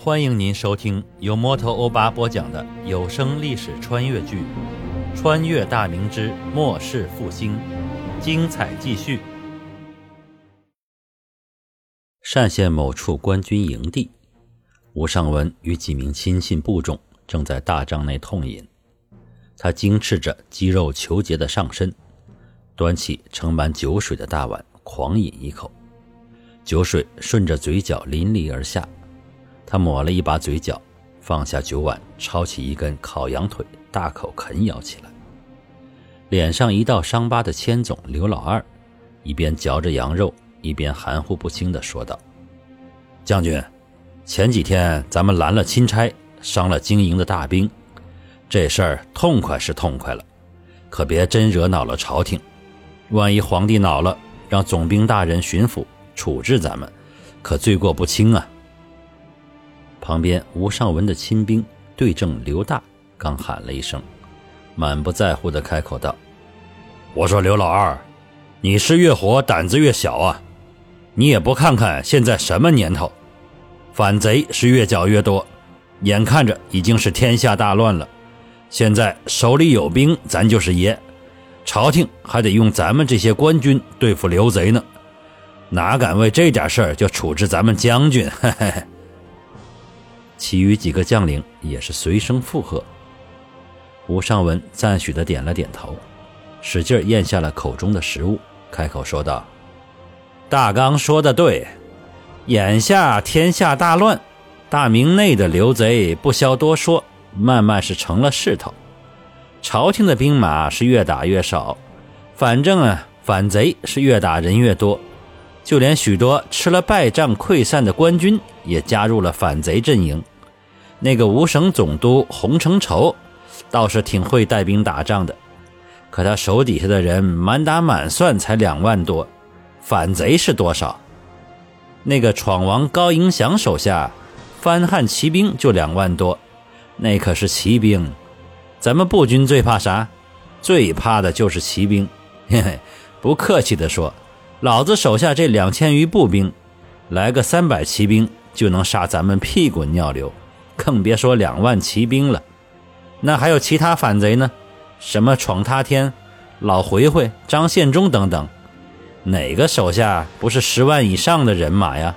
欢迎您收听由摩托欧巴播讲的有声历史穿越剧《穿越大明之末世复兴》，精彩继续。单县某处官军营地，吴尚文与几名亲信部众正在大帐内痛饮。他精斥着肌肉虬结的上身，端起盛满酒水的大碗，狂饮一口，酒水顺着嘴角淋漓而下。他抹了一把嘴角，放下酒碗，抄起一根烤羊腿，大口啃咬起来。脸上一道伤疤的千总刘老二，一边嚼着羊肉，一边含糊不清地说道：“将军，前几天咱们拦了钦差，伤了经营的大兵，这事儿痛快是痛快了，可别真惹恼了朝廷。万一皇帝恼了，让总兵大人巡抚处置咱们，可罪过不轻啊。”旁边吴尚文的亲兵对正刘大刚喊了一声，满不在乎地开口道：“我说刘老二，你是越活胆子越小啊！你也不看看现在什么年头，反贼是越搅越多，眼看着已经是天下大乱了。现在手里有兵，咱就是爷，朝廷还得用咱们这些官军对付刘贼呢，哪敢为这点事儿就处置咱们将军？”嘿嘿嘿。其余几个将领也是随声附和。吴尚文赞许的点了点头，使劲咽下了口中的食物，开口说道：“大刚说的对，眼下天下大乱，大明内的刘贼不消多说，慢慢是成了势头。朝廷的兵马是越打越少，反正啊，反贼是越打人越多。”就连许多吃了败仗溃散的官军也加入了反贼阵营。那个吴省总督洪承畴倒是挺会带兵打仗的，可他手底下的人满打满算才两万多，反贼是多少？那个闯王高迎祥手下翻汉骑兵就两万多，那可是骑兵。咱们步军最怕啥？最怕的就是骑兵。嘿嘿，不客气地说。老子手下这两千余步兵，来个三百骑兵就能杀咱们屁滚尿流，更别说两万骑兵了。那还有其他反贼呢？什么闯他天、老回回、张献忠等等，哪个手下不是十万以上的人马呀？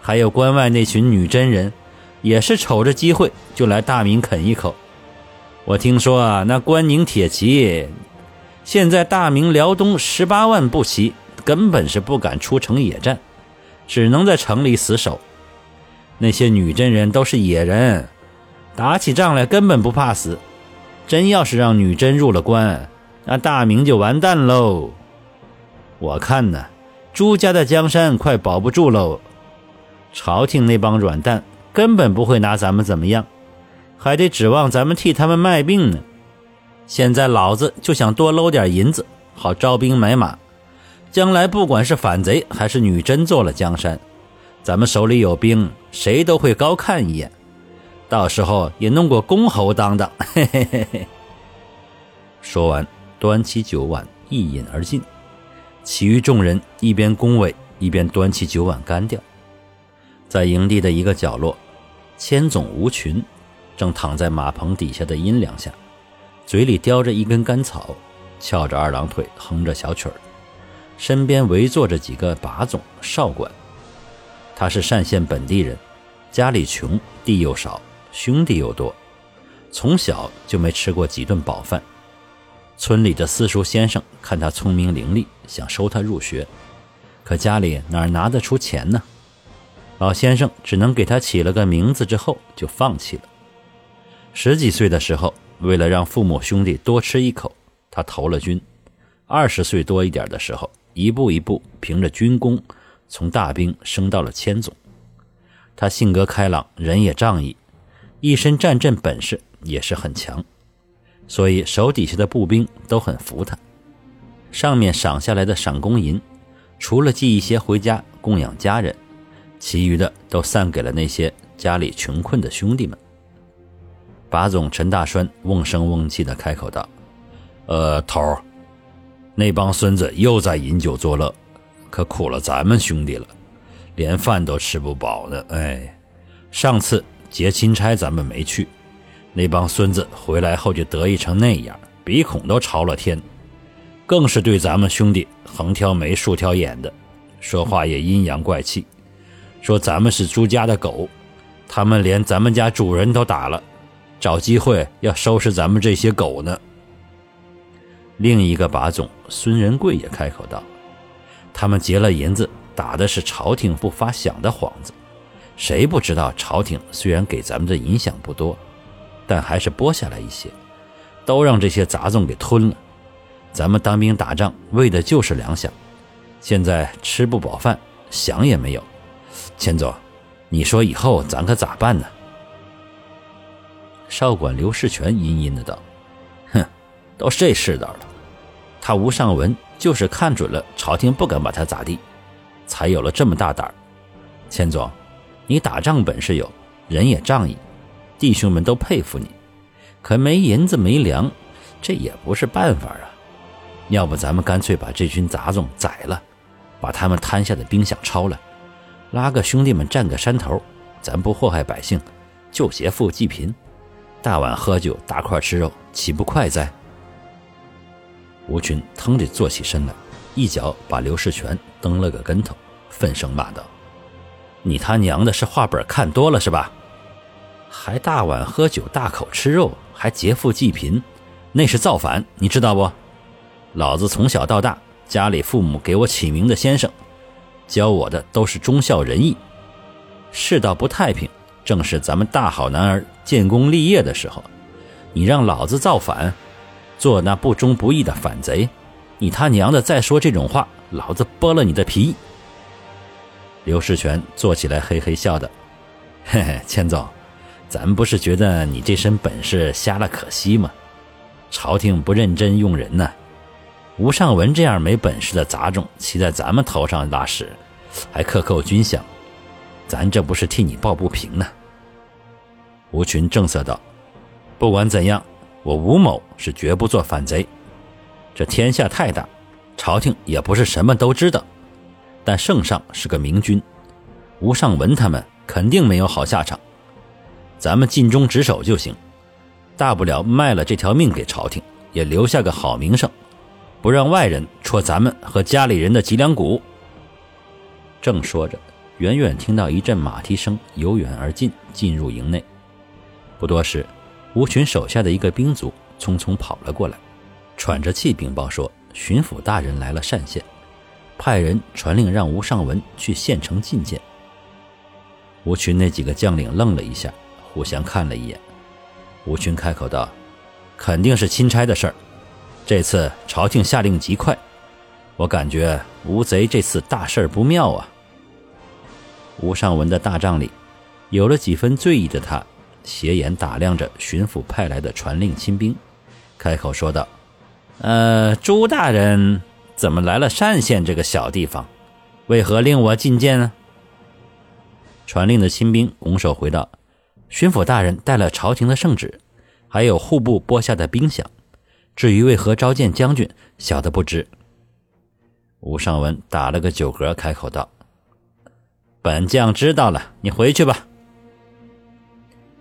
还有关外那群女真人，也是瞅着机会就来大明啃一口。我听说啊，那关宁铁骑，现在大明辽东十八万步骑。根本是不敢出城野战，只能在城里死守。那些女真人都是野人，打起仗来根本不怕死。真要是让女真入了关，那大明就完蛋喽。我看呢，朱家的江山快保不住喽。朝廷那帮软蛋根本不会拿咱们怎么样，还得指望咱们替他们卖命呢。现在老子就想多搂点银子，好招兵买马。将来不管是反贼还是女真做了江山，咱们手里有兵，谁都会高看一眼。到时候也弄个公侯当当。嘿嘿嘿嘿。说完，端起酒碗一饮而尽。其余众人一边恭维，一边端起酒碗干掉。在营地的一个角落，千总吴群正躺在马棚底下的阴凉下，嘴里叼着一根干草，翘着二郎腿，哼着小曲儿。身边围坐着几个把总、少管。他是单县本地人，家里穷，地又少，兄弟又多，从小就没吃过几顿饱饭。村里的私塾先生看他聪明伶俐，想收他入学，可家里哪拿得出钱呢？老先生只能给他起了个名字，之后就放弃了。十几岁的时候，为了让父母兄弟多吃一口，他投了军。二十岁多一点的时候。一步一步，凭着军功，从大兵升到了千总。他性格开朗，人也仗义，一身战阵本事也是很强，所以手底下的步兵都很服他。上面赏下来的赏功银，除了寄一些回家供养家人，其余的都散给了那些家里穷困的兄弟们。把总陈大栓瓮声瓮气地开口道：“呃，头儿。”那帮孙子又在饮酒作乐，可苦了咱们兄弟了，连饭都吃不饱呢。哎，上次劫钦差咱们没去，那帮孙子回来后就得意成那样，鼻孔都朝了天，更是对咱们兄弟横挑眉竖挑眼的，说话也阴阳怪气，说咱们是朱家的狗，他们连咱们家主人都打了，找机会要收拾咱们这些狗呢。另一个把总孙仁贵也开口道：“他们劫了银子，打的是朝廷不发饷的幌子。谁不知道朝廷虽然给咱们的影响不多，但还是拨下来一些，都让这些杂种给吞了。咱们当兵打仗为的就是粮饷，现在吃不饱饭，饷也没有。钱总，你说以后咱可咋办呢？”少管刘世全阴阴的道：“哼，都这世道了。”他吴尚文就是看准了朝廷不敢把他咋地，才有了这么大胆儿。钱总，你打仗本事有，人也仗义，弟兄们都佩服你。可没银子没粮，这也不是办法啊。要不咱们干脆把这群杂种宰了，把他们摊下的兵饷抄了，拉个兄弟们占个山头，咱不祸害百姓，就劫富济贫，大碗喝酒，大块吃肉，岂不快哉？吴群腾地坐起身来，一脚把刘世全蹬了个跟头，愤声骂道：“你他娘的是画本看多了是吧？还大碗喝酒，大口吃肉，还劫富济贫，那是造反，你知道不？老子从小到大，家里父母给我起名的先生，教我的都是忠孝仁义。世道不太平，正是咱们大好男儿建功立业的时候，你让老子造反！”做那不忠不义的反贼，你他娘的再说这种话，老子剥了你的皮！刘世全坐起来，嘿嘿笑的：“嘿嘿，钱总，咱不是觉得你这身本事瞎了可惜吗？朝廷不认真用人呢，吴尚文这样没本事的杂种骑在咱们头上拉屎，还克扣军饷，咱这不是替你抱不平呢？”吴群正色道：“不管怎样。”我吴某是绝不做反贼。这天下太大，朝廷也不是什么都知道。但圣上是个明君，吴尚文他们肯定没有好下场。咱们尽忠职守就行，大不了卖了这条命给朝廷，也留下个好名声，不让外人戳咱们和家里人的脊梁骨。正说着，远远听到一阵马蹄声由远而近，进入营内。不多时。吴群手下的一个兵卒匆匆跑了过来，喘着气禀报说：“巡抚大人来了单县，派人传令让吴尚文去县城觐见。”吴群那几个将领愣了一下，互相看了一眼。吴群开口道：“肯定是钦差的事儿。这次朝廷下令极快，我感觉吴贼这次大事不妙啊。”吴尚文的大帐里，有了几分醉意的他。斜眼打量着巡抚派来的传令亲兵，开口说道：“呃，朱大人怎么来了单县这个小地方？为何令我觐见呢？”传令的亲兵拱手回道：“巡抚大人带了朝廷的圣旨，还有户部拨下的兵饷。至于为何召见将军，小的不知。”吴尚文打了个酒嗝，开口道：“本将知道了，你回去吧。”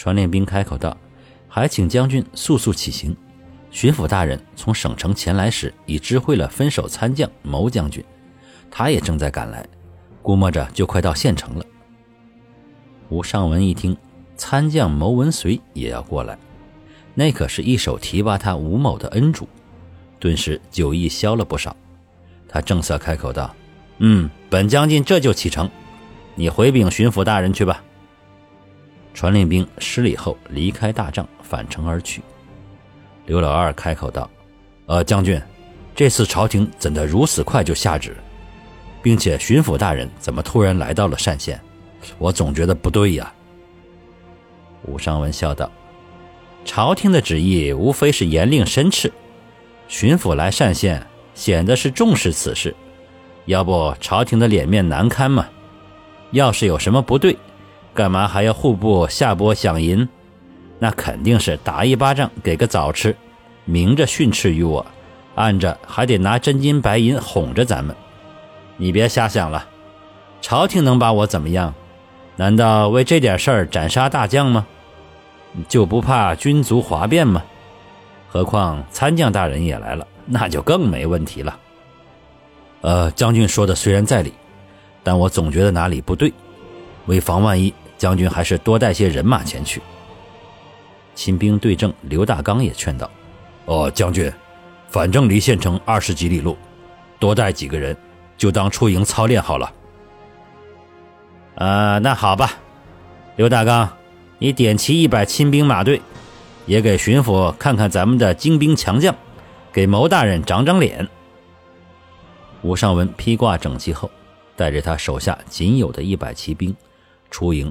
传令兵开口道：“还请将军速速起行。巡抚大人从省城前来时，已知会了分守参将牟将军，他也正在赶来，估摸着就快到县城了。”吴尚文一听，参将牟文随也要过来，那可是一手提拔他吴某的恩主，顿时酒意消了不少。他正色开口道：“嗯，本将军这就启程，你回禀巡抚大人去吧。”传令兵施礼后离开大帐，返城而去。刘老二开口道：“呃，将军，这次朝廷怎的如此快就下旨，并且巡抚大人怎么突然来到了单县？我总觉得不对呀。”吴尚文笑道：“朝廷的旨意无非是严令申斥，巡抚来单县显得是重视此事，要不朝廷的脸面难堪嘛。要是有什么不对。”干嘛还要户部下拨饷银？那肯定是打一巴掌给个枣吃，明着训斥于我，暗着还得拿真金白银哄着咱们。你别瞎想了，朝廷能把我怎么样？难道为这点事儿斩杀大将吗？就不怕军卒哗变吗？何况参将大人也来了，那就更没问题了。呃，将军说的虽然在理，但我总觉得哪里不对。为防万一，将军还是多带些人马前去。亲兵对正刘大刚也劝道：“哦，将军，反正离县城二十几里路，多带几个人，就当出营操练好了。”啊，那好吧，刘大刚，你点齐一百亲兵马队，也给巡抚看看咱们的精兵强将，给牟大人长长脸。吴尚文披挂整齐后，带着他手下仅有的一百骑兵，出营